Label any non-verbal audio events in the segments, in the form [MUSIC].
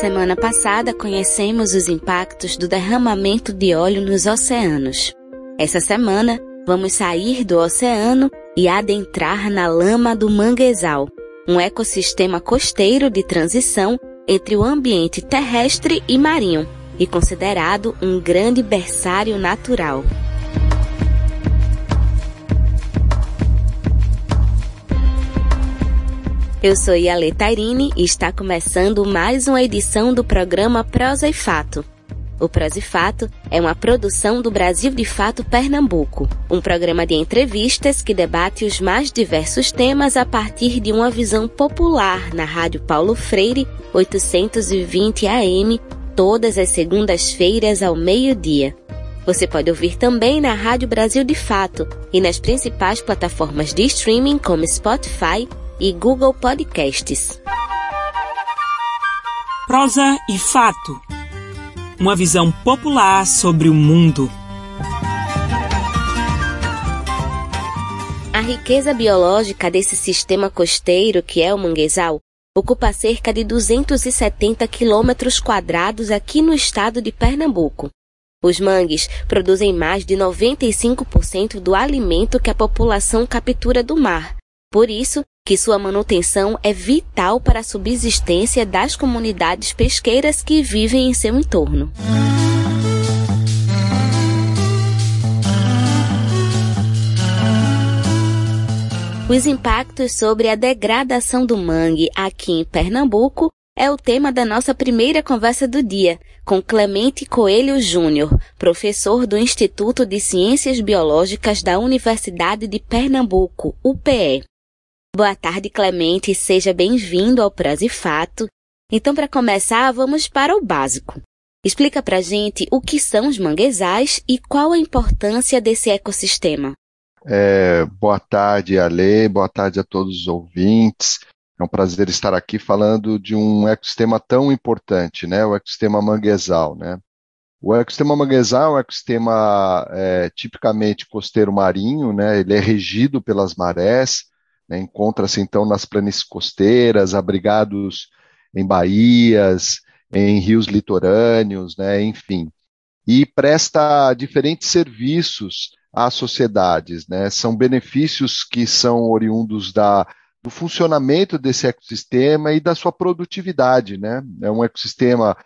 semana passada, conhecemos os impactos do derramamento de óleo nos oceanos. Essa semana, vamos sair do oceano e adentrar na lama do manguezal, um ecossistema costeiro de transição entre o ambiente terrestre e marinho e considerado um grande berçário natural. Eu sou Yale Tairine e está começando mais uma edição do programa Prosa e Fato. O Prosa e Fato é uma produção do Brasil de Fato Pernambuco, um programa de entrevistas que debate os mais diversos temas a partir de uma visão popular na Rádio Paulo Freire, 820 AM, todas as segundas-feiras ao meio-dia. Você pode ouvir também na Rádio Brasil de Fato e nas principais plataformas de streaming como Spotify, e Google Podcasts. Prosa e fato. Uma visão popular sobre o mundo. A riqueza biológica desse sistema costeiro que é o manguezal ocupa cerca de 270 quilômetros quadrados aqui no estado de Pernambuco. Os mangues produzem mais de 95% do alimento que a população captura do mar. Por isso, que sua manutenção é vital para a subsistência das comunidades pesqueiras que vivem em seu entorno. Os impactos sobre a degradação do mangue aqui em Pernambuco é o tema da nossa primeira conversa do dia, com Clemente Coelho Júnior, professor do Instituto de Ciências Biológicas da Universidade de Pernambuco, UPE. Boa tarde, Clemente, seja bem-vindo ao Prazo e Fato. Então, para começar, vamos para o básico. Explica pra gente o que são os manguezais e qual a importância desse ecossistema. É, boa tarde, Ale, boa tarde a todos os ouvintes. É um prazer estar aqui falando de um ecossistema tão importante, né? O ecossistema manguezal, né? O ecossistema manguezal é um ecossistema é, tipicamente costeiro marinho, né? Ele é regido pelas marés, né, Encontra-se então nas planícies costeiras, abrigados em baías, em rios litorâneos, né, enfim. E presta diferentes serviços às sociedades. Né? São benefícios que são oriundos da, do funcionamento desse ecossistema e da sua produtividade. Né? É um ecossistema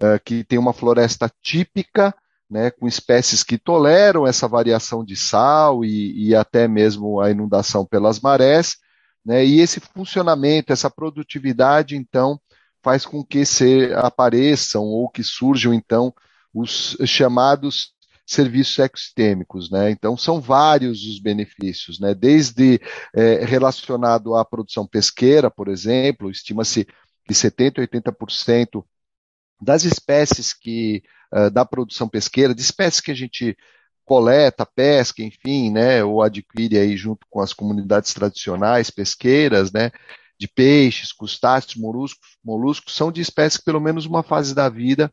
uh, que tem uma floresta típica, né, com espécies que toleram essa variação de sal e, e até mesmo a inundação pelas marés, né, e esse funcionamento, essa produtividade, então, faz com que se apareçam ou que surjam, então, os chamados serviços ecossistêmicos, né? Então são vários os benefícios, né? Desde é, relacionado à produção pesqueira, por exemplo, estima-se que 70 a 80% das espécies que uh, da produção pesqueira, de espécies que a gente coleta, pesca, enfim, né, ou adquire aí junto com as comunidades tradicionais pesqueiras, né, de peixes, crustáceos, moluscos, moluscos são de espécies que pelo menos uma fase da vida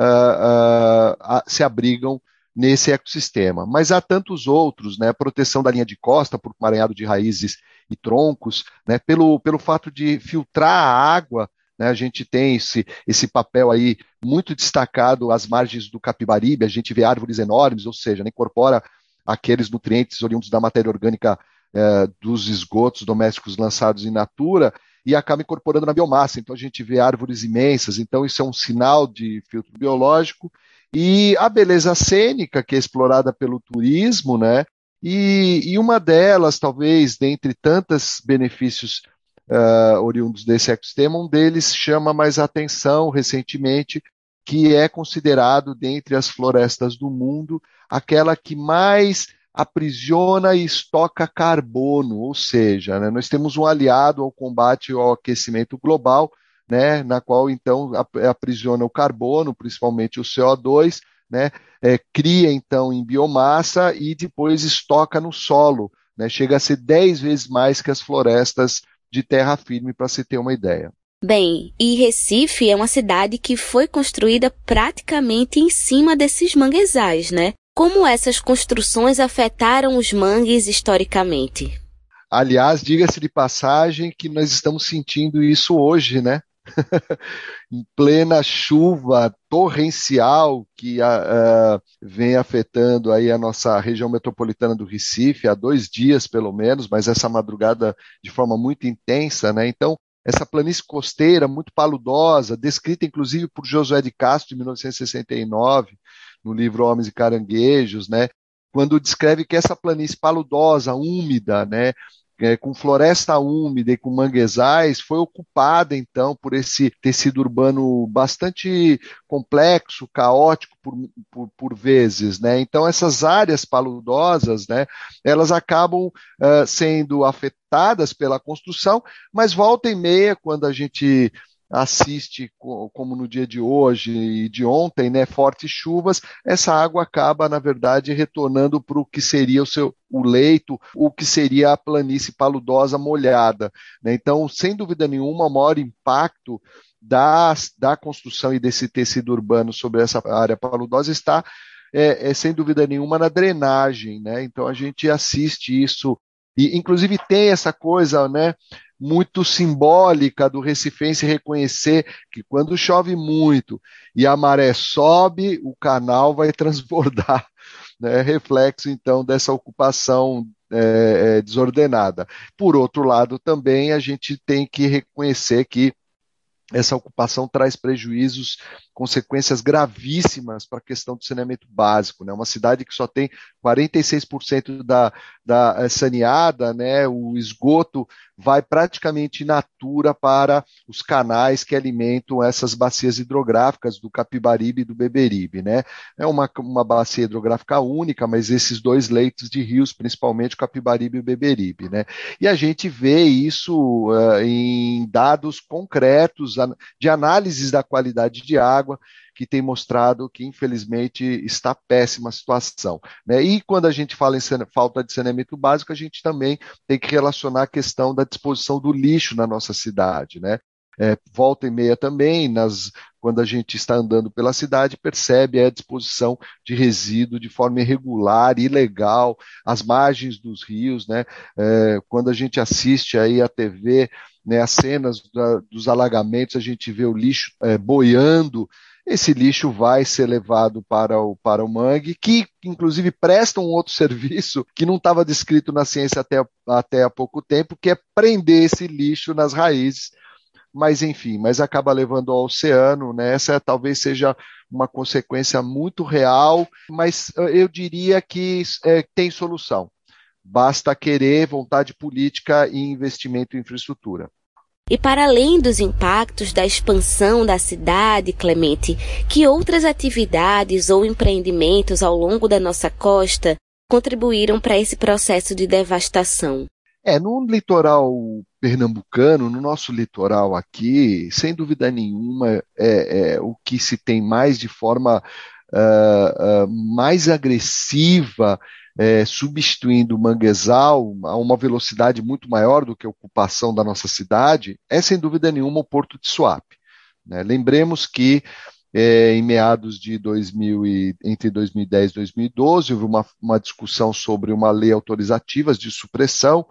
uh, uh, se abrigam nesse ecossistema. Mas há tantos outros, né, proteção da linha de costa por maranhado de raízes e troncos, né, pelo, pelo fato de filtrar a água né, a gente tem esse, esse papel aí muito destacado às margens do Capibaribe, a gente vê árvores enormes, ou seja, né, incorpora aqueles nutrientes oriundos da matéria orgânica eh, dos esgotos domésticos lançados em natura e acaba incorporando na biomassa. Então a gente vê árvores imensas, então isso é um sinal de filtro biológico. E a beleza cênica, que é explorada pelo turismo, né? E, e uma delas, talvez, dentre tantos benefícios uh, oriundos desse ecossistema, um deles chama mais atenção recentemente, que é considerado, dentre as florestas do mundo, aquela que mais aprisiona e estoca carbono, ou seja, né, nós temos um aliado ao combate ao aquecimento global, né, na qual então aprisiona o carbono, principalmente o CO2, né, é, cria então em biomassa e depois estoca no solo, né, chega a ser 10 vezes mais que as florestas de terra firme, para se ter uma ideia. Bem, e Recife é uma cidade que foi construída praticamente em cima desses manguezais, né? Como essas construções afetaram os mangues historicamente? Aliás, diga-se de passagem que nós estamos sentindo isso hoje, né? Em plena chuva torrencial que uh, vem afetando aí a nossa região metropolitana do Recife há dois dias pelo menos, mas essa madrugada de forma muito intensa, né? Então essa planície costeira muito paludosa, descrita inclusive por Josué de Castro em 1969 no livro Homens e Caranguejos, né? Quando descreve que essa planície paludosa, úmida, né, é, com floresta úmida e com manguezais, foi ocupada então por esse tecido urbano bastante complexo, caótico por, por, por vezes, né? Então essas áreas paludosas, né, elas acabam uh, sendo afetadas pela construção, mas volta e meia, quando a gente assiste, como no dia de hoje e de ontem, né, fortes chuvas, essa água acaba, na verdade, retornando para o que seria o seu o leito, o que seria a planície paludosa molhada. Né? Então, sem dúvida nenhuma, o maior impacto da, da construção e desse tecido urbano sobre essa área paludosa está, é, é, sem dúvida nenhuma, na drenagem. Né? Então, a gente assiste isso e, inclusive, tem essa coisa, né? Muito simbólica do recifense reconhecer que quando chove muito e a maré sobe, o canal vai [LAUGHS] transbordar. Né? Reflexo, então, dessa ocupação é, é, desordenada. Por outro lado, também a gente tem que reconhecer que essa ocupação traz prejuízos consequências gravíssimas para a questão do saneamento básico. Né? Uma cidade que só tem 46% da, da eh, saneada, né? o esgoto vai praticamente in natura para os canais que alimentam essas bacias hidrográficas do Capibaribe e do Beberibe. Né? É uma, uma bacia hidrográfica única, mas esses dois leitos de rios, principalmente o Capibaribe e o Beberibe. Né? E a gente vê isso uh, em dados concretos de análises da qualidade de água, água, que tem mostrado que, infelizmente, está péssima a situação. Né? E quando a gente fala em falta de saneamento básico, a gente também tem que relacionar a questão da disposição do lixo na nossa cidade. Né? É, volta e meia também, nas, quando a gente está andando pela cidade, percebe a disposição de resíduo de forma irregular, ilegal, às margens dos rios, né? É, quando a gente assiste aí a TV, né, as cenas da, dos alagamentos, a gente vê o lixo é, boiando, esse lixo vai ser levado para o, para o mangue, que inclusive presta um outro [LAUGHS] serviço que não estava descrito na ciência até, até há pouco tempo, que é prender esse lixo nas raízes. Mas enfim, mas acaba levando ao oceano, né? Essa talvez seja uma consequência muito real, mas eu diria que é, tem solução. Basta querer, vontade política e investimento em infraestrutura. E para além dos impactos da expansão da cidade, Clemente, que outras atividades ou empreendimentos ao longo da nossa costa contribuíram para esse processo de devastação? É, no litoral pernambucano, no nosso litoral aqui, sem dúvida nenhuma, é, é o que se tem mais de forma uh, uh, mais agressiva é, substituindo o manguezal a uma velocidade muito maior do que a ocupação da nossa cidade, é sem dúvida nenhuma o Porto de Suape. Né? Lembremos que é, em meados de 2000 e, entre 2010 e 2012 houve uma, uma discussão sobre uma lei autorizativa de supressão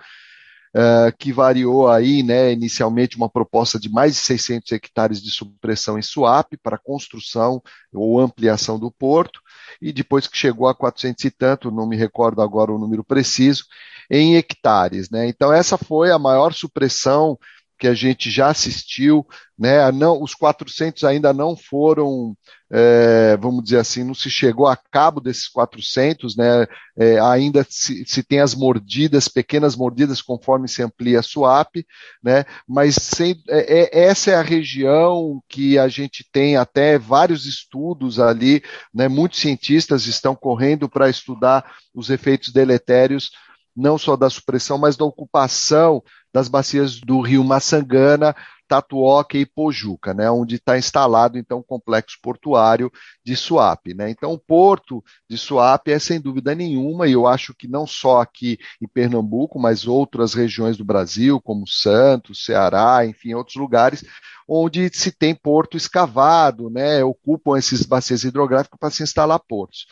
Uh, que variou aí, né, inicialmente uma proposta de mais de 600 hectares de supressão em Suape para construção ou ampliação do porto, e depois que chegou a 400 e tanto, não me recordo agora o número preciso, em hectares. Né? Então, essa foi a maior supressão que a gente já assistiu, né? Não, os 400 ainda não foram, é, vamos dizer assim, não se chegou a cabo desses 400, né? É, ainda se, se, tem as mordidas, pequenas mordidas, conforme se amplia a swap, né? Mas sem, é, é, essa é a região que a gente tem até vários estudos ali, né? Muitos cientistas estão correndo para estudar os efeitos deletérios não só da supressão, mas da ocupação das bacias do rio Maçangana, Tatuoca e Pojuca, né, onde está instalado então o complexo portuário de Suape. Né? Então, o porto de Suape é sem dúvida nenhuma, e eu acho que não só aqui em Pernambuco, mas outras regiões do Brasil, como Santos, Ceará, enfim, outros lugares, onde se tem porto escavado, né, ocupam esses bacias hidrográficas para se instalar portos.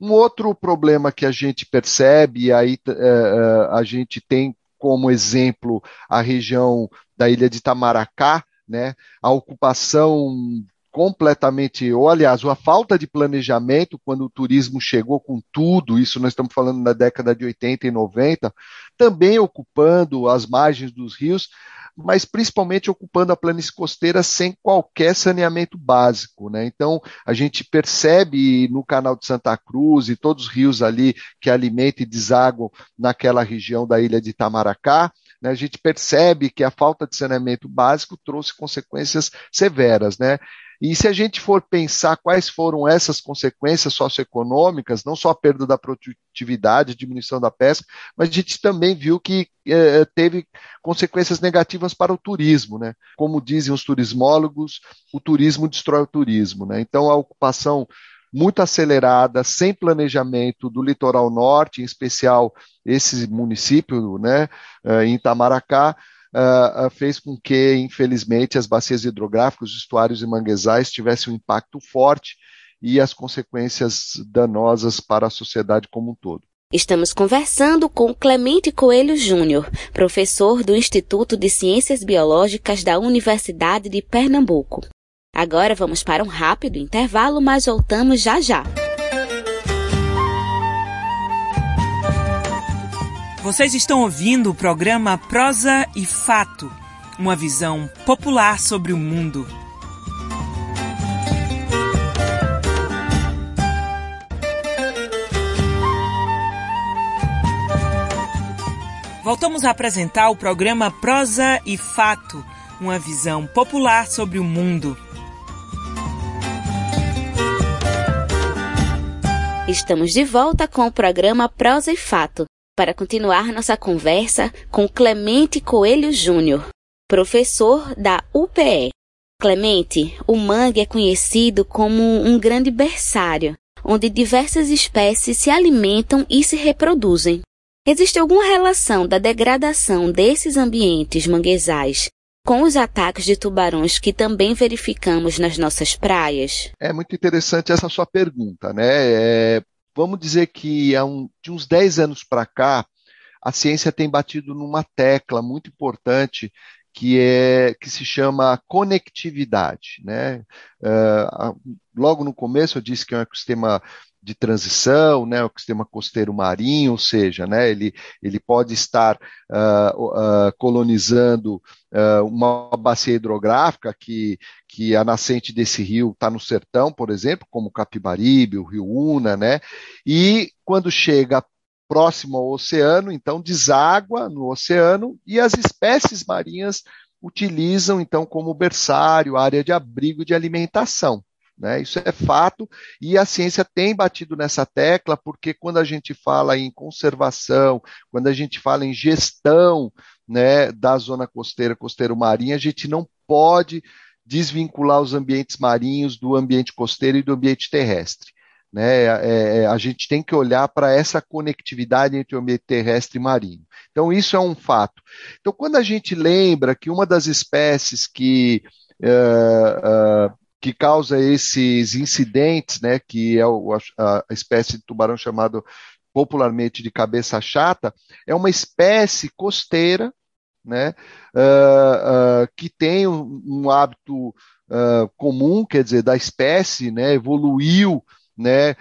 Um outro problema que a gente percebe, e aí uh, a gente tem como exemplo a região da ilha de Itamaracá, né, a ocupação completamente, ou aliás, a falta de planejamento quando o turismo chegou com tudo, isso nós estamos falando na década de 80 e 90, também ocupando as margens dos rios, mas principalmente ocupando a planície costeira sem qualquer saneamento básico. Né? Então, a gente percebe no canal de Santa Cruz e todos os rios ali que alimentam e desaguam naquela região da ilha de Itamaracá, né, a gente percebe que a falta de saneamento básico trouxe consequências severas. Né? E se a gente for pensar quais foram essas consequências socioeconômicas, não só a perda da produtividade, diminuição da pesca, mas a gente também viu que eh, teve consequências negativas para o turismo, né? Como dizem os turismólogos, o turismo destrói o turismo, né? Então a ocupação muito acelerada, sem planejamento do litoral norte, em especial esse município, né, eh, em Itamaracá, uh, fez com que, infelizmente, as bacias hidrográficas, os estuários e manguezais tivessem um impacto forte e as consequências danosas para a sociedade como um todo. Estamos conversando com Clemente Coelho Júnior, professor do Instituto de Ciências Biológicas da Universidade de Pernambuco. Agora vamos para um rápido intervalo, mas voltamos já já. Vocês estão ouvindo o programa Prosa e Fato, uma visão popular sobre o mundo. Voltamos a apresentar o programa Prosa e Fato, uma visão popular sobre o mundo. Estamos de volta com o programa Prosa e Fato para continuar nossa conversa com Clemente Coelho Júnior, professor da UPE. Clemente, o mangue é conhecido como um grande berçário, onde diversas espécies se alimentam e se reproduzem. Existe alguma relação da degradação desses ambientes manguezais com os ataques de tubarões que também verificamos nas nossas praias? É muito interessante essa sua pergunta, né? É, vamos dizer que há um, de uns 10 anos para cá, a ciência tem batido numa tecla muito importante que é que se chama conectividade, né? Uh, logo no começo eu disse que é um ecossistema de transição, né, o ecossistema costeiro marinho, ou seja, né, ele, ele pode estar uh, uh, colonizando uh, uma bacia hidrográfica que, que a nascente desse rio está no sertão, por exemplo, como o Capibaribe, o rio Una, né, e quando chega próximo ao oceano, então deságua no oceano e as espécies marinhas utilizam então como berçário, área de abrigo de alimentação. Né? Isso é fato, e a ciência tem batido nessa tecla, porque quando a gente fala em conservação, quando a gente fala em gestão né, da zona costeira, costeiro-marinha, a gente não pode desvincular os ambientes marinhos do ambiente costeiro e do ambiente terrestre. Né? É, é, a gente tem que olhar para essa conectividade entre o ambiente terrestre e marinho. Então, isso é um fato. Então, quando a gente lembra que uma das espécies que uh, uh, que causa esses incidentes, né, que é o, a, a espécie de tubarão chamado popularmente de cabeça chata, é uma espécie costeira, né, uh, uh, que tem um, um hábito uh, comum, quer dizer, da espécie, né, evoluiu né,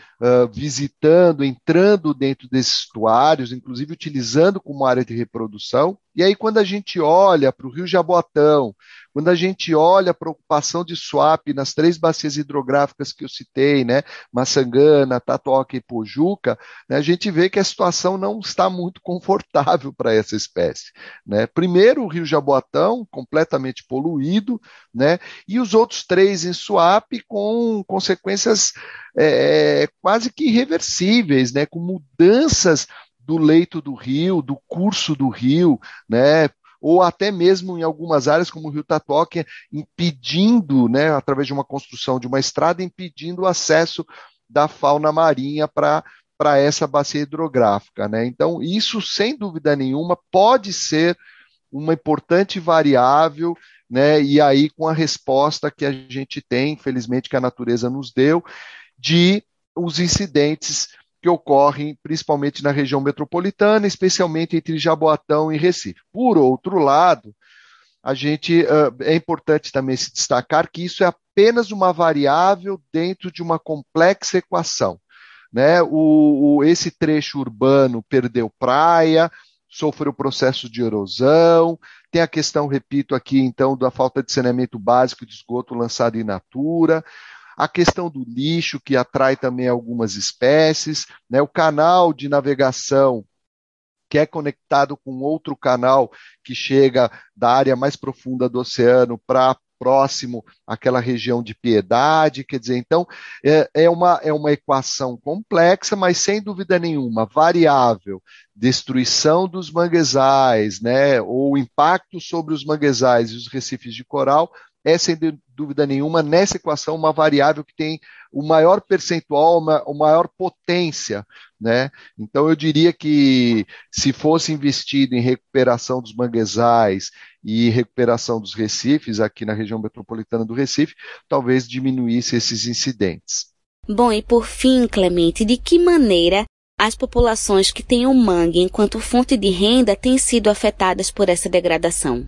visitando, entrando dentro desses estuários, inclusive utilizando como área de reprodução. E aí, quando a gente olha para o Rio Jaboatão, quando a gente olha a ocupação de swap nas três bacias hidrográficas que eu citei, né, Maçangana, Tatuoca e Pojuca, né, a gente vê que a situação não está muito [LAUGHS] confortável para essa espécie. Né. Primeiro, o Rio Jaboatão, completamente poluído, né, e os outros três em swap com consequências é, quase que irreversíveis, né, com mudanças do leito do rio, do curso do rio, né, ou até mesmo em algumas áreas, como o Rio Tatuoca, impedindo, né, através de uma construção de uma estrada, impedindo o acesso da fauna marinha para para essa bacia hidrográfica, né? Então, isso sem dúvida nenhuma pode ser uma importante variável, né? E aí com a resposta que a gente tem, infelizmente que a natureza nos deu, de os incidentes que ocorrem principalmente na região metropolitana, especialmente entre Jaboatão e Recife. Por outro lado, a gente é importante também se destacar que isso é apenas uma variável dentro de uma complexa equação. Né? O, o, esse trecho urbano perdeu praia, sofreu processo de erosão, tem a questão, repito aqui, então, da falta de saneamento básico de esgoto lançado in natura, a questão do lixo, que atrai também algumas espécies, né? o canal de navegação que é conectado com outro canal que chega da área mais profunda do oceano para próximo àquela região de piedade, quer dizer, então é, é, uma, é uma equação complexa, mas sem dúvida nenhuma, variável, destruição dos manguezais, né, ou impacto sobre os manguezais e os recifes de coral, é sem dúvida nenhuma nessa equação uma variável que tem o maior percentual, uma, uma maior potência, né? Então eu diria que se fosse investido em recuperação dos manguezais e recuperação dos recifes aqui na região metropolitana do Recife, talvez diminuísse esses incidentes. Bom, e por fim, Clemente, de que maneira as populações que têm o mangue enquanto fonte de renda têm sido afetadas por essa degradação?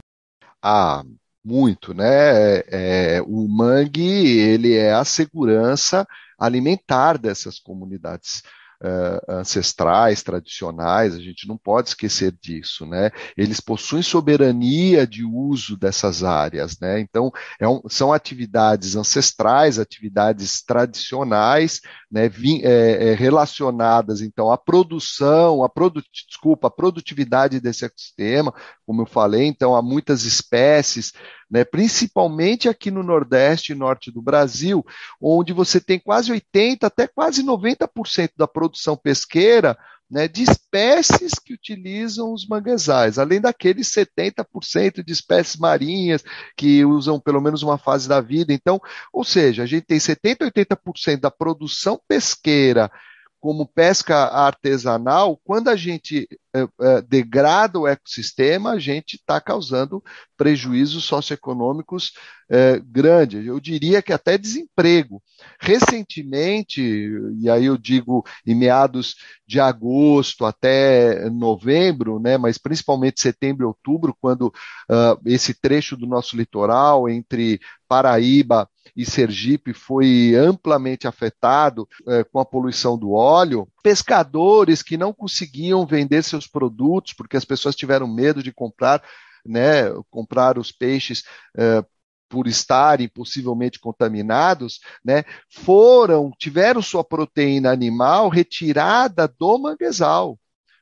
Ah, muito, né? É, o mangue ele é a segurança alimentar dessas comunidades uh, ancestrais, tradicionais, a gente não pode esquecer disso, né? Eles possuem soberania de uso dessas áreas, né? Então, é um, são atividades ancestrais, atividades tradicionais, né? Vim, é, é, relacionadas, então, à produção, à produ desculpa, à produtividade desse ecossistema, como eu falei, então, há muitas espécies né, principalmente aqui no Nordeste e Norte do Brasil, onde você tem quase 80% até quase 90% da produção pesqueira né, de espécies que utilizam os manguezais, além daqueles 70% de espécies marinhas que usam pelo menos uma fase da vida. Então, ou seja, a gente tem 70%, 80% da produção pesqueira como pesca artesanal, quando a gente é, é, degrada o ecossistema, a gente está causando prejuízos socioeconômicos é, grandes. Eu diria que até desemprego. Recentemente, e aí eu digo em meados de agosto até novembro, né, mas principalmente setembro e outubro, quando uh, esse trecho do nosso litoral entre Paraíba e Sergipe foi amplamente afetado é, com a poluição do óleo, pescadores que não conseguiam vender seus produtos porque as pessoas tiveram medo de comprar, né, comprar os peixes é, por estarem possivelmente contaminados, né, foram, tiveram sua proteína animal retirada do manguezal.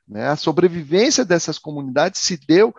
Né? A sobrevivência dessas comunidades se deu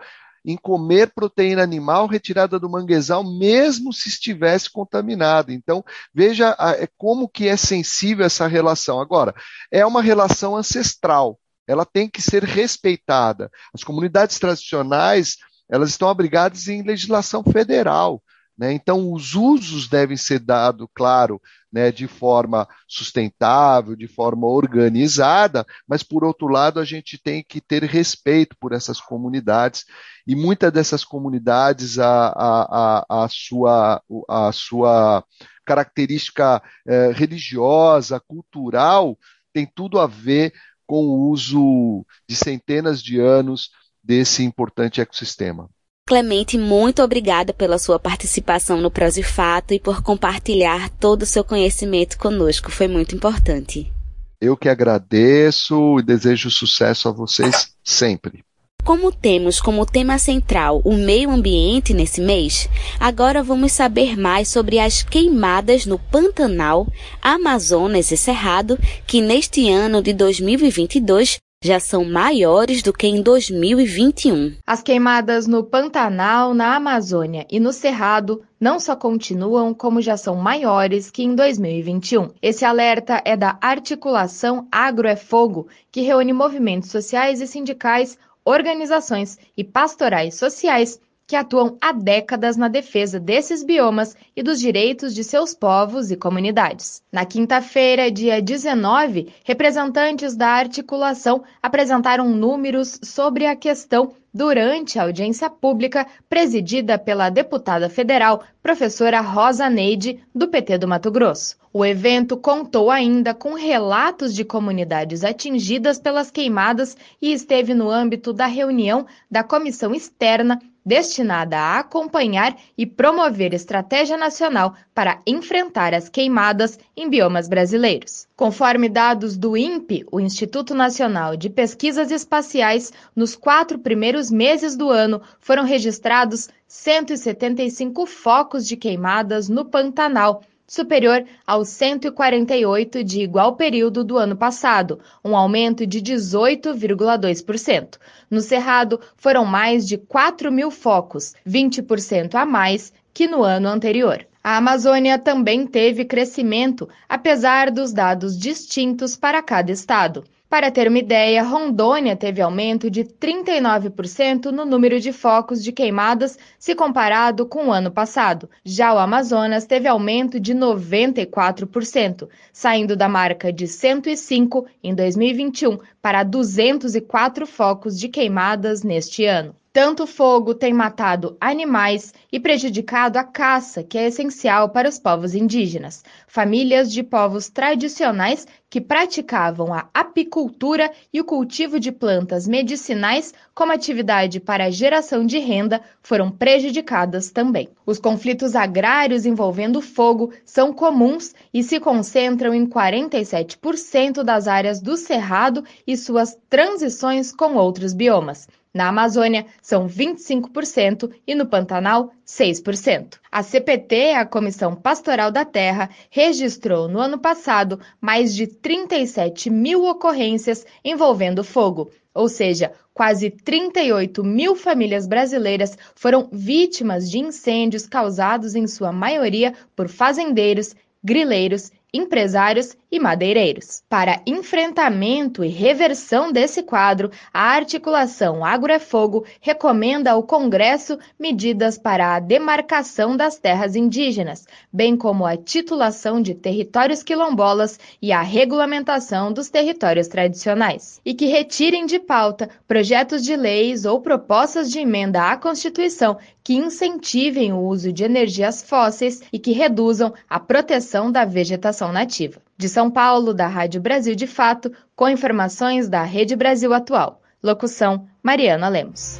em comer proteína animal retirada do manguezal, mesmo se estivesse contaminado. Então, veja é como que é sensível essa relação. Agora, é uma relação ancestral, ela tem que ser respeitada. As comunidades tradicionais, elas estão abrigadas em legislação federal. Né? Então, os usos devem ser dados, claro, né, de forma sustentável, de forma organizada, mas, por outro lado, a gente tem que ter respeito por essas comunidades, e muitas dessas comunidades, a, a, a, a sua, a sua característica eh, religiosa, cultural, tem tudo a ver com o uso de centenas de anos desse importante ecossistema. Clemente, muito obrigada pela sua participação no Prosifato e por compartilhar todo o seu conhecimento conosco. Foi muito importante. Eu que agradeço e desejo sucesso a vocês sempre. Como temos como tema central o meio ambiente nesse mês, agora vamos saber mais sobre as queimadas no Pantanal, Amazonas e Cerrado, que neste ano de 2022 já são maiores do que em 2021. As queimadas no Pantanal, na Amazônia e no Cerrado não só continuam, como já são maiores que em 2021. Esse alerta é da Articulação Agro é Fogo, que reúne movimentos sociais e sindicais, organizações e pastorais sociais que atuam há décadas na defesa desses biomas e dos direitos de seus povos e comunidades. Na quinta-feira, dia 19, representantes da articulação apresentaram números sobre a questão durante a audiência pública presidida pela deputada federal professora Rosa Neide, do PT do Mato Grosso. O evento contou ainda com relatos de comunidades atingidas pelas queimadas e esteve no âmbito da reunião da comissão externa destinada a acompanhar e promover estratégia nacional para enfrentar as queimadas em biomas brasileiros. Conforme dados do INPE, o Instituto Nacional de Pesquisas Espaciais, nos quatro primeiros meses do ano foram registrados 175 focos de queimadas no Pantanal superior aos 148 de igual período do ano passado, um aumento de 18,2%. No Cerrado, foram mais de 4 mil focos, 20% a mais que no ano anterior. A Amazônia também teve crescimento, apesar dos dados distintos para cada estado. Para ter uma ideia, Rondônia teve aumento de 39% no número de focos de queimadas se comparado com o ano passado. Já o Amazonas teve aumento de 94%, saindo da marca de 105 em 2021 para 204 focos de queimadas neste ano. Tanto fogo tem matado animais e prejudicado a caça, que é essencial para os povos indígenas. Famílias de povos tradicionais que praticavam a apicultura e o cultivo de plantas medicinais como atividade para geração de renda foram prejudicadas também. Os conflitos agrários envolvendo fogo são comuns e se concentram em 47% das áreas do Cerrado e suas transições com outros biomas. Na Amazônia, são 25% e no Pantanal, 6%. A CPT, a Comissão Pastoral da Terra, registrou no ano passado mais de 37 mil ocorrências envolvendo fogo, ou seja, quase 38 mil famílias brasileiras foram vítimas de incêndios causados, em sua maioria, por fazendeiros, grileiros empresários e madeireiros. Para enfrentamento e reversão desse quadro, a articulação Agro é Fogo recomenda ao Congresso medidas para a demarcação das terras indígenas, bem como a titulação de territórios quilombolas e a regulamentação dos territórios tradicionais, e que retirem de pauta projetos de leis ou propostas de emenda à Constituição que incentivem o uso de energias fósseis e que reduzam a proteção da vegetação nativa. De São Paulo, da Rádio Brasil de Fato, com informações da Rede Brasil Atual. Locução: Mariana Lemos.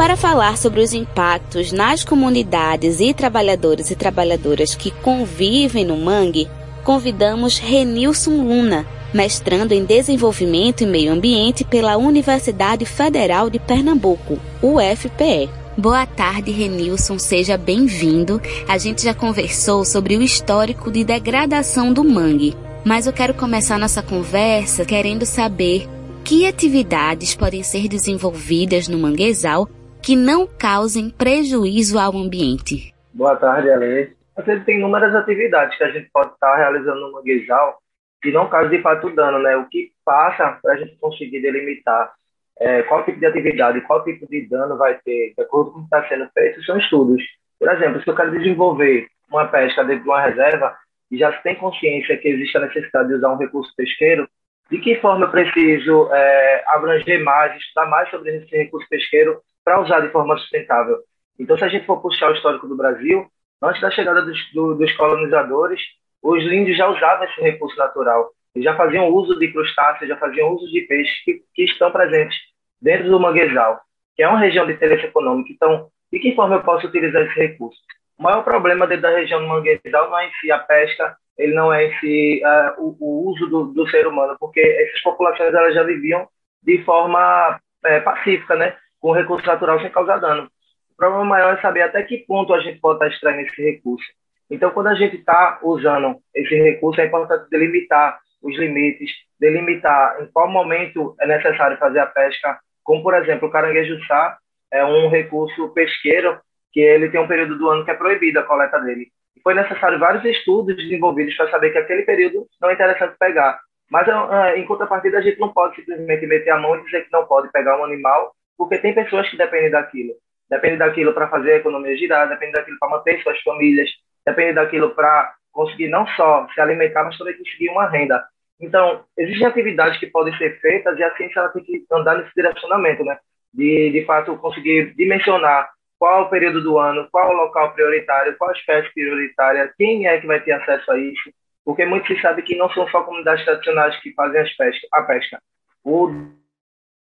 Para falar sobre os impactos nas comunidades e trabalhadores e trabalhadoras que convivem no mangue, convidamos Renilson Luna, mestrando em Desenvolvimento e Meio Ambiente pela Universidade Federal de Pernambuco, UFPE. Boa tarde, Renilson, seja bem-vindo. A gente já conversou sobre o histórico de degradação do mangue, mas eu quero começar nossa conversa querendo saber que atividades podem ser desenvolvidas no manguezal que não causem prejuízo ao ambiente. Boa tarde, Ale. Você tem inúmeras atividades que a gente pode estar realizando no manguezal que não causem de fato dano, né? O que passa para a gente conseguir delimitar é, qual tipo de atividade, qual tipo de dano vai ter, de acordo com o que está sendo feito, são estudos. Por exemplo, se eu quero desenvolver uma pesca dentro de uma reserva e já se tem consciência que existe a necessidade de usar um recurso pesqueiro, de que forma eu preciso é, abranger mais, estudar mais sobre esse recurso pesqueiro para usar de forma sustentável. Então, se a gente for puxar o histórico do Brasil, antes da chegada dos, do, dos colonizadores, os índios já usavam esse recurso natural. Já faziam uso de crustáceos, já faziam uso de peixes que, que estão presentes dentro do manguezal, que é uma região de interesse econômico. Então, de que forma eu posso utilizar esse recurso? O maior problema dentro da região do manguezal não é em si a pesca, ele não é em si uh, o, o, uso do, do, ser humano, porque essas populações elas já viviam de forma é, pacífica, né? Com recurso natural sem causar dano. O problema maior é saber até que ponto a gente pode estar extraindo esse recurso. Então, quando a gente está usando esse recurso, é importante delimitar os limites, delimitar em qual momento é necessário fazer a pesca, como, por exemplo, o caranguejo-sá é um recurso pesqueiro que ele tem um período do ano que é proibida a coleta dele. E foi necessário vários estudos desenvolvidos para saber que aquele período não é interessante pegar. Mas, é, em contrapartida, a gente não pode simplesmente meter a mão e dizer que não pode pegar um animal, porque tem pessoas que dependem daquilo depende daquilo para fazer a economia girar, depende daquilo para manter suas famílias, depende daquilo para conseguir não só se alimentar, mas também conseguir uma renda. Então, existem atividades que podem ser feitas e a ciência tem que andar nesse direcionamento, né? De, de fato, conseguir dimensionar qual é o período do ano, qual é o local prioritário, qual a espécie prioritária, quem é que vai ter acesso a isso, porque muito se sabe que não são só comunidades tradicionais que fazem pesca, a pesca. O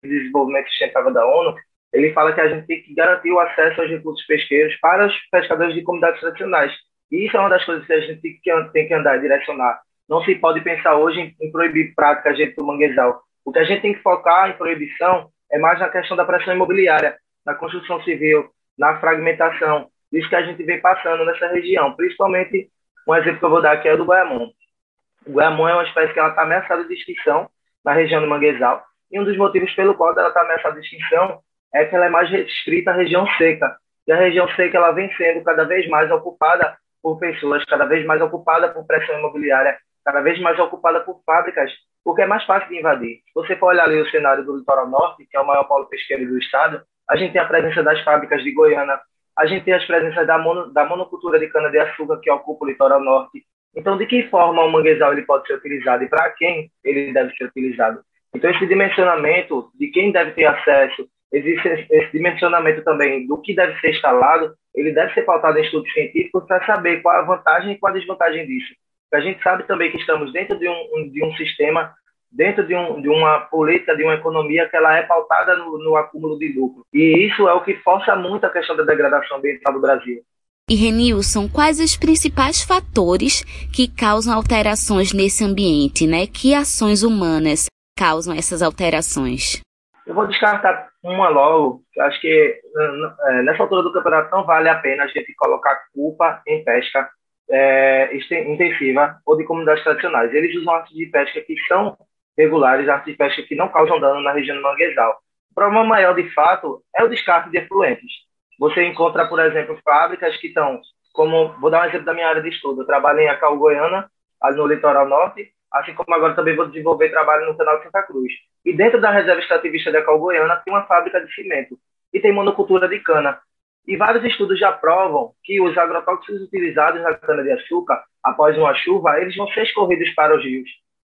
desenvolvimento sustentável da ONU ele fala que a gente tem que garantir o acesso aos recursos pesqueiros para os pescadores de comunidades tradicionais. E isso é uma das coisas que a gente tem que, andar direcionar. Não se pode pensar hoje em, em proibir práticas dentro do manguezal. O que a gente tem que focar em proibição é mais na questão da pressão imobiliária, na construção civil, na fragmentação, isso que a gente vem passando nessa região. Principalmente, um exemplo que eu vou dar aqui é o do Goiamon. O Goiamon é uma espécie que está ameaçada de extinção na região do manguezal, e um dos motivos pelo qual ela está ameaçada de extinção é que ela é mais restrita à região seca. E a região seca ela vem sendo cada vez mais ocupada por pessoas, cada vez mais ocupada por pressão imobiliária, cada vez mais ocupada por fábricas, porque é mais fácil de invadir. Se você for olhar ali o cenário do litoral norte, que é o maior polo pesqueiro do estado, a gente tem a presença das fábricas de Goiânia, a gente tem as presenças da, mono, da monocultura de cana-de-açúcar, que ocupa o litoral norte. Então, de que forma o manguezal ele pode ser utilizado e para quem ele deve ser utilizado? Então, esse dimensionamento de quem deve ter acesso existe esse dimensionamento também do que deve ser instalado, ele deve ser pautado em estudos científicos para saber qual a vantagem e qual a desvantagem disso. a gente sabe também que estamos dentro de um, de um sistema, dentro de, um, de uma política, de uma economia que ela é pautada no, no acúmulo de lucro. E isso é o que força muito a questão da degradação ambiental do Brasil. E Renilson, quais os principais fatores que causam alterações nesse ambiente, né? Que ações humanas causam essas alterações? Eu vou descartar uma logo. Acho que é, nessa altura do campeonato não vale a pena a gente colocar culpa em pesca é, intensiva ou de comunidades tradicionais. Eles usam artes de pesca que são regulares, artes de pesca que não causam dano na região do manguezal. O problema maior, de fato, é o descarte de efluentes. Você encontra, por exemplo, fábricas que estão, como, vou dar um exemplo da minha área de estudo, eu trabalho em Acau, Goiânia, ali no litoral norte, assim como agora também vou desenvolver trabalho no canal de Santa Cruz. E dentro da reserva extrativista da Calgoiana tem uma fábrica de cimento e tem monocultura de cana. E vários estudos já provam que os agrotóxicos utilizados na cana-de-açúcar, após uma chuva, eles vão ser escorridos para os rios.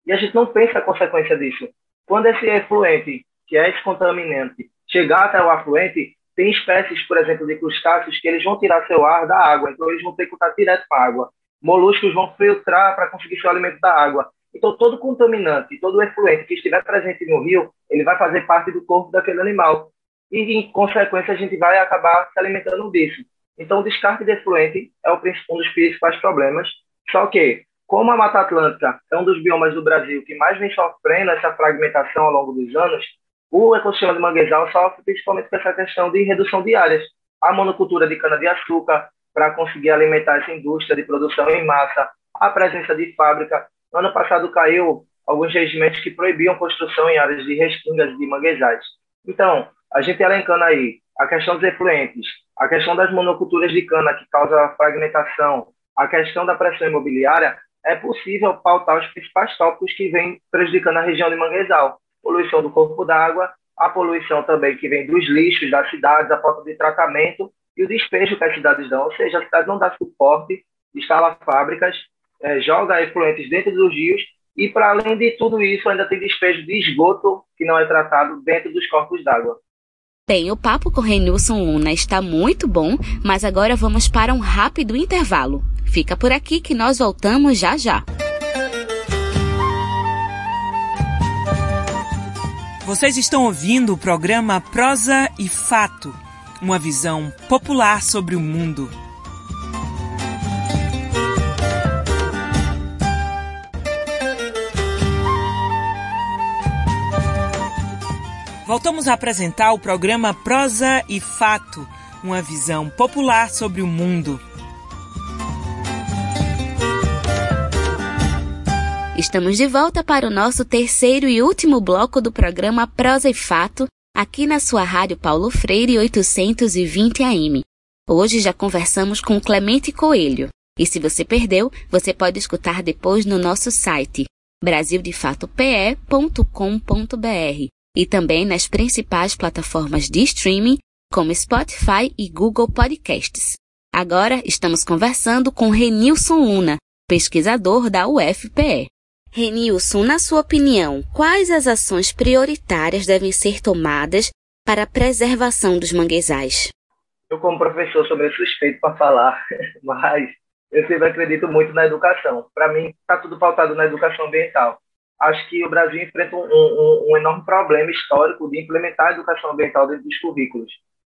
E a gente não pensa a consequência disso. Quando esse efluente, que é esse contaminante, chegar até o afluente, tem espécies, por exemplo, de crustáceos que eles vão tirar seu ar da água, então eles vão ter que contato direto com a água. Moluscos vão filtrar para conseguir seu alimento da água. Então, todo contaminante, todo efluente que estiver presente no rio, ele vai fazer parte do corpo daquele animal. E, em consequência, a gente vai acabar se alimentando disso. Então, o descarte de efluente é um dos principais problemas. Só que, como a Mata Atlântica é um dos biomas do Brasil que mais vem sofrendo essa fragmentação ao longo dos anos, o ecossistema de manguezal sofre principalmente com essa questão de redução de áreas. A monocultura de cana-de-açúcar, para conseguir alimentar essa indústria de produção em massa, a presença de fábrica no ano passado caiu alguns regimentos que proibiam construção em áreas de restingas de manguezais. Então, a gente elencando aí a questão dos efluentes, a questão das monoculturas de cana que causa fragmentação, a questão da pressão imobiliária, é possível pautar os principais tópicos que vêm prejudicando a região de manguezal. Poluição do corpo d'água, a poluição também que vem dos lixos das cidades, a falta de tratamento e o despejo que as cidades dão. Ou seja, a cidade não dá suporte, instala fábricas é, joga efluentes dentro dos rios e, para além de tudo isso, ainda tem despejo de esgoto que não é tratado dentro dos corpos d'água. Bem, o papo com Renilson Luna está muito bom, mas agora vamos para um rápido intervalo. Fica por aqui que nós voltamos já já. Vocês estão ouvindo o programa Prosa e Fato, uma visão popular sobre o mundo. Voltamos a apresentar o programa Prosa e Fato, uma visão popular sobre o mundo. Estamos de volta para o nosso terceiro e último bloco do programa Prosa e Fato, aqui na sua rádio Paulo Freire 820 AM. Hoje já conversamos com Clemente Coelho. E se você perdeu, você pode escutar depois no nosso site brasildefatope.com.br e também nas principais plataformas de streaming como Spotify e Google Podcasts. Agora estamos conversando com Renilson Luna, pesquisador da UFPE. Renilson, na sua opinião, quais as ações prioritárias devem ser tomadas para a preservação dos manguezais? Eu, como professor, sou meio suspeito para falar, [LAUGHS] mas eu sempre acredito muito na educação. Para mim, está tudo pautado na educação ambiental. Acho que o Brasil enfrenta um, um, um, enorme problema histórico de implementar a educação ambiental dentro dos currículos.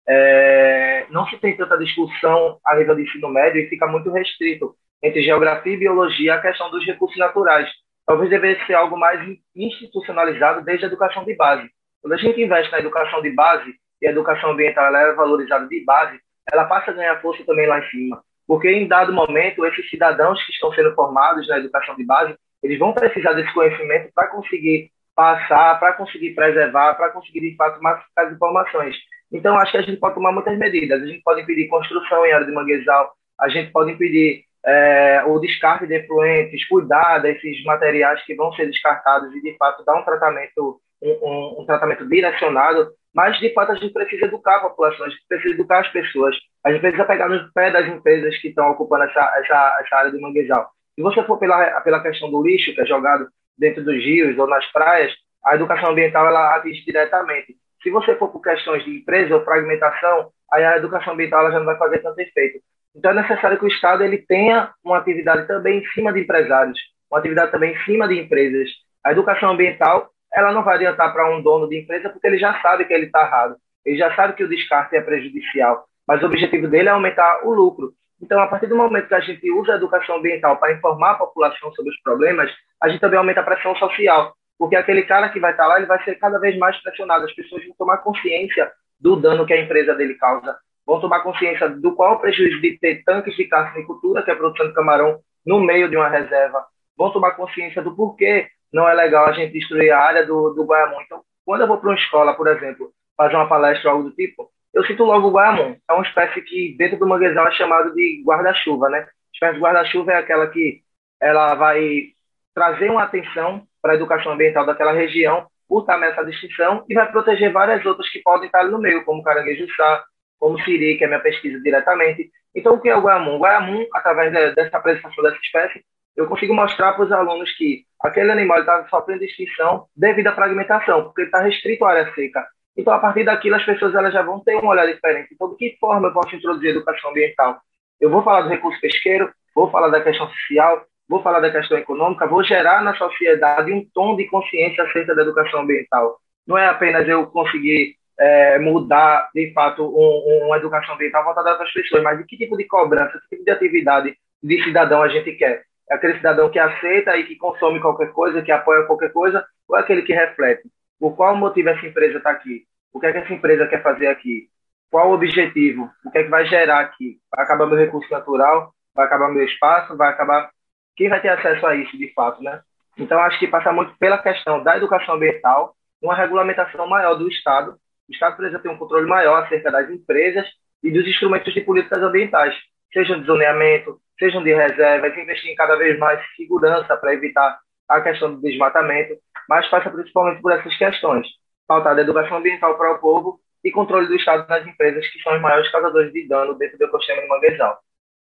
É, não se tem tanta discussão a nível de ensino médio e fica muito restrito entre geografia e biologia a questão dos recursos naturais talvez deveria ser algo mais institucionalizado desde a educação de base. Quando a gente investe na educação de base e a educação ambiental é valorizada de base, ela passa a ganhar força também lá em cima. Porque em dado momento, esses cidadãos que estão sendo formados na educação de base, eles vão precisar desse conhecimento para conseguir passar, para conseguir preservar, para conseguir, de fato, massificar as informações. Então, acho que a gente pode tomar muitas medidas. A gente pode impedir construção em área de manguezal, a gente pode impedir é, o descarte de efluentes, cuidar desses materiais que vão ser descartados e, de fato, dar um tratamento, um, um, um, tratamento direcionado, mas, de fato, a gente precisa educar a população, a gente precisa educar as pessoas, a gente precisa pegar no pé das empresas que estão ocupando essa, essa, essa área do manguezal. Se você for pela, pela questão do lixo que é jogado dentro dos rios ou nas praias, a educação ambiental ela atinge diretamente. Se você for por questões de empresa ou fragmentação, aí a educação ambiental ela já não vai fazer tanto efeito. Então é necessário que o Estado ele tenha uma atividade também em cima de empresários, uma atividade também em cima de empresas. A educação ambiental ela não vai adiantar para um dono de empresa porque ele já sabe que ele está errado, ele já sabe que o descarte é prejudicial, mas o objetivo dele é aumentar o lucro. Então, a partir do momento que a gente usa a educação ambiental para informar a população sobre os problemas, a gente também aumenta a pressão social, porque aquele cara que vai estar lá, ele vai ser cada vez mais pressionado. As pessoas vão tomar consciência do dano que a empresa dele causa vão tomar consciência do qual o prejuízo de ter tanques de carnicultura, que é a produção de camarão, no meio de uma reserva, vão tomar consciência do porquê não é legal a gente destruir a área do, do Guaiamum. Então, quando eu vou para uma escola, por exemplo, fazer uma palestra ou algo do tipo, eu cito logo o Guaiamum. É uma espécie que, dentro do manguezal, é chamado de guarda-chuva, né? A espécie de guarda-chuva é aquela que ela vai trazer uma atenção para a educação ambiental daquela região estar nessa distinção e vai proteger várias outras que podem estar no meio, como caranguejo-sá, como Siri, que é minha pesquisa diretamente. Então, o que é o Guaiamum? O através de, dessa apresentação dessa espécie, eu consigo mostrar para os alunos que aquele animal está sofrendo extinção devido à fragmentação, porque ele está restrito à área seca. Então, a partir daquilo, as pessoas elas já vão ter um olhar diferente. Então, de que forma eu posso introduzir educação ambiental? Eu vou falar do recurso pesqueiro, vou falar da questão social, vou falar da questão econômica, vou gerar na sociedade um tom de consciência acerca da educação ambiental. Não é apenas eu conseguir é, mudar, de fato, um, uma educação ambiental voltada para as pessoas, mas de que tipo de cobrança, que tipo de atividade de cidadão a gente quer? É aquele cidadão que aceita e que consome qualquer coisa, que apoia qualquer coisa, ou é aquele que reflete? Por qual motivo essa empresa está aqui? O que é que essa empresa quer fazer aqui? Qual o objetivo? O que é que vai gerar aqui? Vai acabar meu recurso natural? Vai acabar meu espaço? Vai acabar... Quem vai ter acesso a isso, de fato, né? Então, acho que passa muito pela questão da educação ambiental, uma regulamentação maior do Estado, o Estado precisa ter um controle maior acerca das empresas e dos instrumentos de políticas ambientais, sejam de zoneamento, sejam de reservas, investir em cada vez mais segurança para evitar a questão do desmatamento, mas passa principalmente por essas questões, pautada educação ambiental para o povo e controle do Estado nas empresas que são os maiores causadores de dano dentro do ecossistema de manguezal.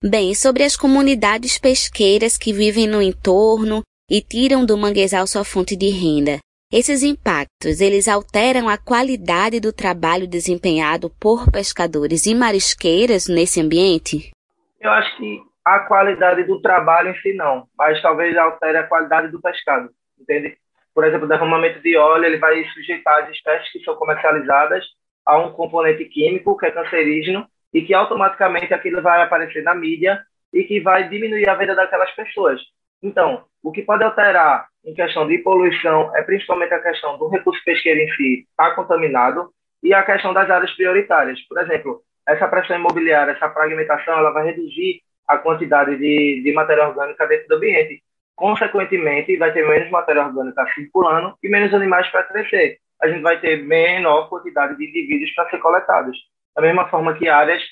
Bem, sobre as comunidades pesqueiras que vivem no entorno e tiram do manguezal sua fonte de renda, esses impactos, eles alteram a qualidade do trabalho desempenhado por pescadores e marisqueiras nesse ambiente? Eu acho que a qualidade do trabalho em si não, mas talvez altere a qualidade do pescado, entende? Por exemplo, derramamento de óleo, ele vai sujeitar as espécies que são comercializadas a um componente químico que é cancerígeno e que automaticamente aquilo vai aparecer na mídia e que vai diminuir a venda daquelas pessoas. Então, o que pode alterar em questão de poluição é principalmente a questão do recurso pesqueiro em si estar tá contaminado e a questão das áreas prioritárias. Por exemplo, essa pressão imobiliária, essa fragmentação, ela vai reduzir a quantidade de, de matéria orgânica dentro do ambiente. Consequentemente, vai ter menos matéria orgânica circulando e menos animais para crescer. A gente vai ter menor quantidade de indivíduos para ser coletados. Da mesma forma que áreas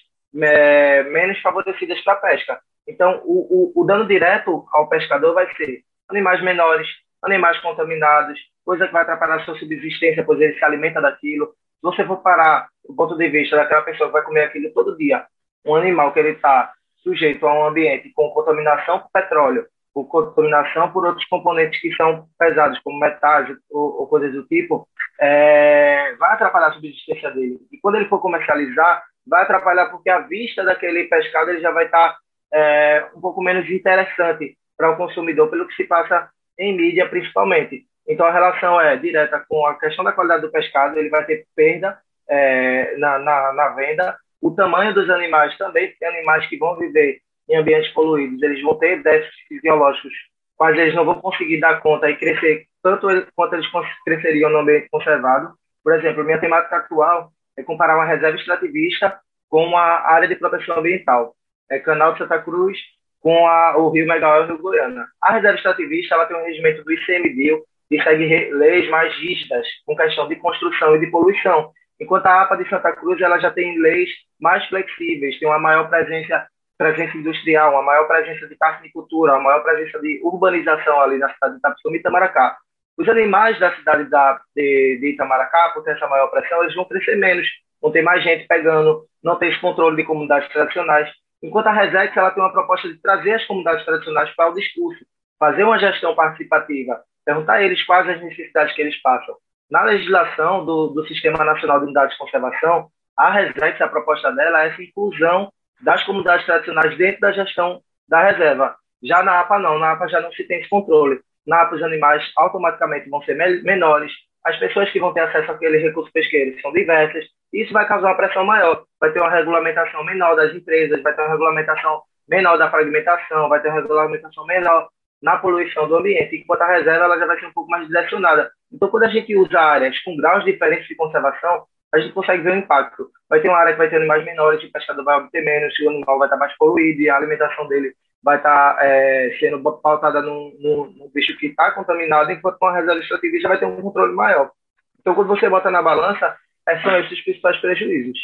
é, menos favorecidas para a pesca. Então, o, o, o dano direto ao pescador vai ser animais menores, animais contaminados, coisa que vai atrapalhar a sua subsistência, pois ele se alimenta daquilo. Se você for parar do ponto de vista daquela pessoa que vai comer aquilo todo dia, um animal que ele está sujeito a um ambiente com contaminação por petróleo, por contaminação por outros componentes que são pesados, como metais ou, ou coisas do tipo, é, vai atrapalhar a subsistência dele. E quando ele for comercializar, vai atrapalhar porque a vista daquele pescado ele já vai estar tá, é, um pouco menos interessante para o consumidor, pelo que se passa em mídia principalmente. Então a relação é direta com a questão da qualidade do pescado, ele vai ter perda é, na, na, na, venda. O tamanho dos animais também, porque animais que vão viver em ambientes poluídos, eles vão ter déficits fisiológicos, quais eles não vão conseguir dar conta e crescer tanto quanto eles cresceriam no ambiente conservado. Por exemplo, minha temática atual é comparar uma reserva extrativista com uma área de proteção ambiental. É Canal de Santa Cruz com a, o Rio Megael e o Rio Goiânia. A reserva extrativista ela tem um regimento do ICMBio e segue leis mais rígidas com questão de construção e de poluição, enquanto a APA de Santa Cruz ela já tem leis mais flexíveis, tem uma maior presença presença industrial, uma maior presença de carnicultura, uma maior presença de urbanização ali na cidade de Itapissuma e Itamaracá. Os animais da cidade da, de, de Itamaracá, por ter essa maior pressão, eles vão crescer menos, vão ter mais gente pegando, não tem esse controle de comunidades tradicionais. Enquanto a Resex ela tem uma proposta de trazer as comunidades tradicionais para o discurso, fazer uma gestão participativa, perguntar a eles quais as necessidades que eles passam. Na legislação do, do Sistema Nacional de Unidades de Conservação, a Resex, a proposta dela é essa inclusão das comunidades tradicionais dentro da gestão da reserva. Já na APA não, na APA já não se tem esse controle. Na APA os animais automaticamente vão ser menores, as pessoas que vão ter acesso àquele recurso pesqueiro são diversas, e isso vai causar uma pressão maior. Vai ter uma regulamentação menor das empresas, vai ter uma regulamentação menor da fragmentação, vai ter uma regulamentação menor na poluição do ambiente, enquanto a reserva ela já vai ser um pouco mais direcionada. Então, quando a gente usa áreas com graus diferentes de conservação, a gente consegue ver o impacto. Vai ter uma área que vai ter animais menores, o pescador vai obter menos, o animal vai estar mais poluído e a alimentação dele vai estar é, sendo pautada no, no, no bicho que está contaminado, enquanto uma reserva extrativista vai ter um controle maior. Então, quando você bota na balança, são esses os principais prejuízos.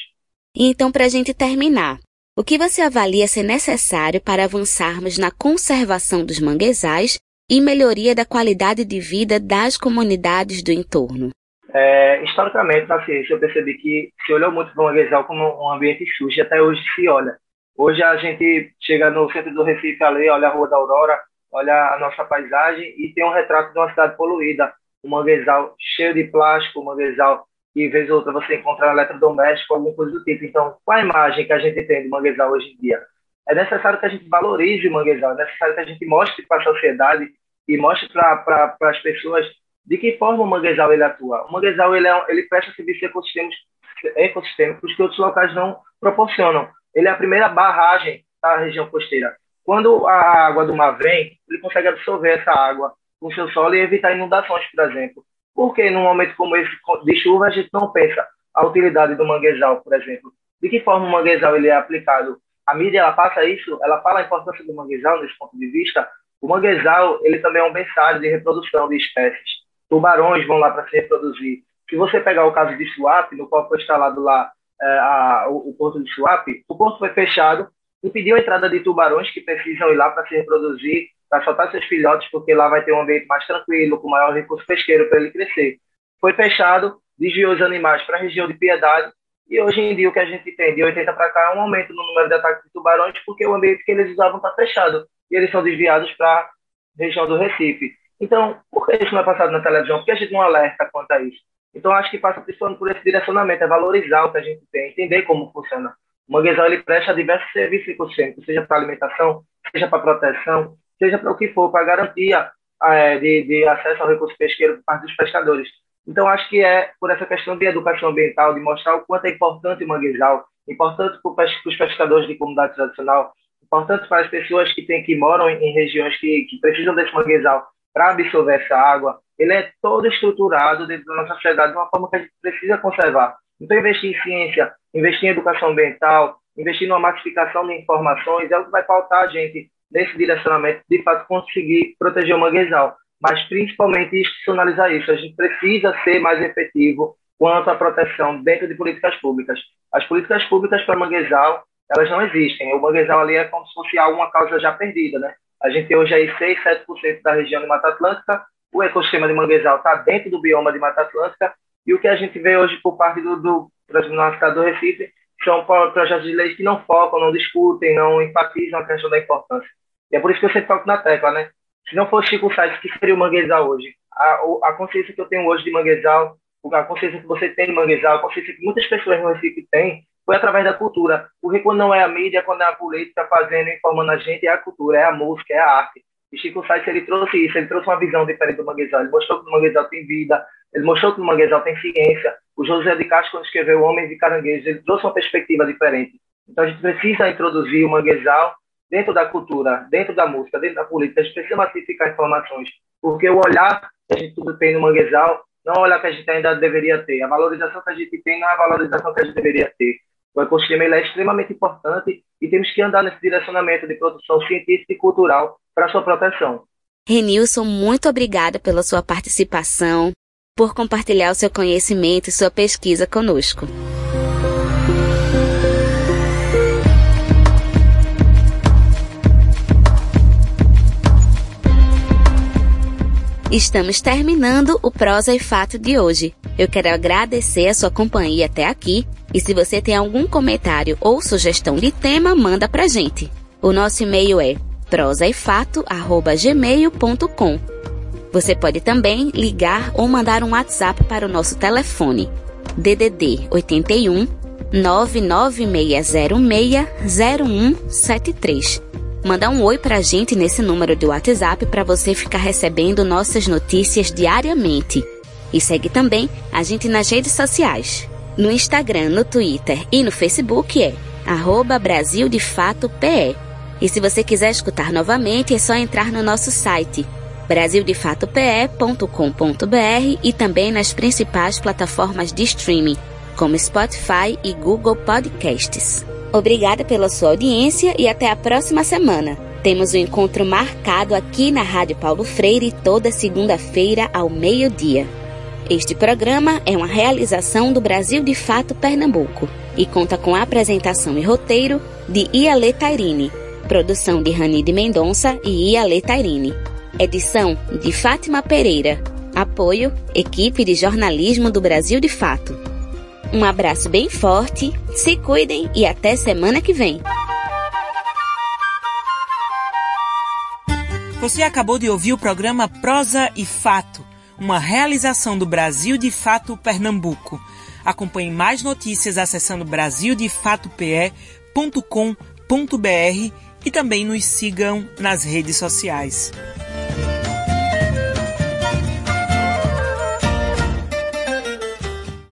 Então, para a gente terminar, o que você avalia ser necessário para avançarmos na conservação dos manguezais e melhoria da qualidade de vida das comunidades do entorno? É, historicamente, na ciência, eu percebi que se olhou muito para o manguezal como um ambiente sujo, até hoje se olha. Hoje a gente chega no centro do Recife ali, olha a Rua da Aurora, olha a nossa paisagem e tem um retrato de uma cidade poluída, um manguezal cheio de plástico, um manguezal que vez ou outra você encontra eletrodoméstico, alguma coisa do tipo. Então, qual a imagem que a gente tem do manguezal hoje em dia? É necessário que a gente valorize o manguezal, é necessário que a gente mostre para a sociedade e mostre para as pessoas de que forma o manguezal ele atua. O manguezal ele, é, ele presta serviço ecossistemas, ecossistêmicos que outros locais não proporcionam. Ele é a primeira barragem da região costeira. Quando a água do mar vem, ele consegue absorver essa água no seu solo e evitar inundações, por exemplo. Porque num momento como esse de chuva a gente não pensa a utilidade do manguezal, por exemplo. De que forma o manguezal ele é aplicado? A mídia ela passa isso, ela fala a importância do manguezal nesse ponto de vista. O manguezal ele também é um berçário de reprodução de espécies tubarões vão lá para se reproduzir. Se você pegar o caso de Suape, no qual foi instalado lá é, a, o, o, porto de Suape, o porto foi fechado, impediu a entrada de tubarões que precisam ir lá para se reproduzir, para soltar seus filhotes, porque lá vai ter um ambiente mais tranquilo, com maior recurso pesqueiro para ele crescer. Foi fechado, desviou os animais para a região de Piedade, e hoje em dia o que a gente tem de 80 para cá é um aumento no número de ataques de tubarões, porque o ambiente que eles usavam está fechado, e eles são desviados para a região do Recife. Então, por que isso não é passado na televisão? Por que a gente não alerta quanto a isso? Então, acho que passa principalmente por esse direcionamento, é valorizar o que a gente tem, entender como funciona. O manguezal ele presta diversos serviços ecossistêmicos, seja para alimentação, seja para proteção, seja para o que for, para garantia é, de, de, acesso ao recurso pesqueiro por parte dos pescadores. Então, acho que é por essa questão de educação ambiental, de mostrar o quanto é importante o manguezal, importante para os pescadores de comunidade tradicional, importante para as pessoas que, têm, que moram em regiões que, que precisam desse manguezal, para absorver essa água, ele é todo estruturado dentro da nossa sociedade de uma forma que a gente precisa conservar. Então, investir em ciência, investir em educação ambiental, investir numa massificação de informações é o que vai pautar a gente nesse direcionamento, de fato, conseguir proteger o manguezal. Mas, principalmente, institucionalizar isso. A gente precisa ser mais efetivo quanto à proteção dentro de políticas públicas. As políticas públicas para manguezal, elas não existem. O manguezal ali é como se fosse alguma causa já perdida, né? A gente tem hoje aí 6, 7% da região de Mata Atlântica, o ecossistema de manguezal está dentro do bioma de Mata Atlântica, e o que a gente vê hoje por parte do, do, do, do Recife são projetos de lei que não focam, não discutem, não enfatizam a questão da importância. E é por isso que eu sempre toco na tecla, né? Se não fosse Chico Sainz, que seria o manguezal hoje? A, a consciência que eu tenho hoje de manguezal, a consciência que você tem de manguezal, a consciência que muitas pessoas no Recife têm, foi através da cultura. Porque quando não é a mídia, quando é a política fazendo, informando a gente, é a cultura, é a música, é a arte. E Chico Sainz, ele trouxe isso, ele trouxe uma visão diferente do manguezal. Ele mostrou que o manguezal tem vida, ele mostrou que o manguezal tem ciência. O José de Castro, quando escreveu Homens de Caranguejos, ele trouxe uma perspectiva diferente. Então a gente precisa introduzir o manguezal dentro da cultura, dentro da música, dentro da política. A gente precisa massificar informações, porque o olhar que a gente tem no manguezal não é o olhar que a gente ainda deveria ter. A valorização que a gente tem não é a valorização que a gente deveria ter. O ecossistema ele é extremamente importante e temos que andar nesse direcionamento de produção científica e cultural para sua proteção. Renilson, muito obrigada pela sua participação, por compartilhar o seu conhecimento e sua pesquisa conosco. Estamos terminando o Prosa e Fato de hoje. Eu quero agradecer a sua companhia até aqui e se você tem algum comentário ou sugestão de tema, manda pra gente. O nosso e-mail é prosaefato@gmail.com. Você pode também ligar ou mandar um WhatsApp para o nosso telefone DDD 81 99606 0173 Manda um oi pra gente nesse número de WhatsApp para você ficar recebendo nossas notícias diariamente. E segue também a gente nas redes sociais. No Instagram, no Twitter e no Facebook é arroba Brasil de Fato PE. E se você quiser escutar novamente, é só entrar no nosso site brasildefatope.com.br e também nas principais plataformas de streaming, como Spotify e Google Podcasts. Obrigada pela sua audiência e até a próxima semana. Temos um encontro marcado aqui na Rádio Paulo Freire toda segunda-feira ao meio-dia. Este programa é uma realização do Brasil de Fato Pernambuco e conta com a apresentação e roteiro de Iale Tairini, produção de Rani de Mendonça e Iale Tairini, edição de Fátima Pereira, apoio Equipe de Jornalismo do Brasil de Fato. Um abraço bem forte, se cuidem e até semana que vem. Você acabou de ouvir o programa Prosa e Fato, uma realização do Brasil de Fato Pernambuco. Acompanhe mais notícias acessando brasildefatope.com.br e também nos sigam nas redes sociais.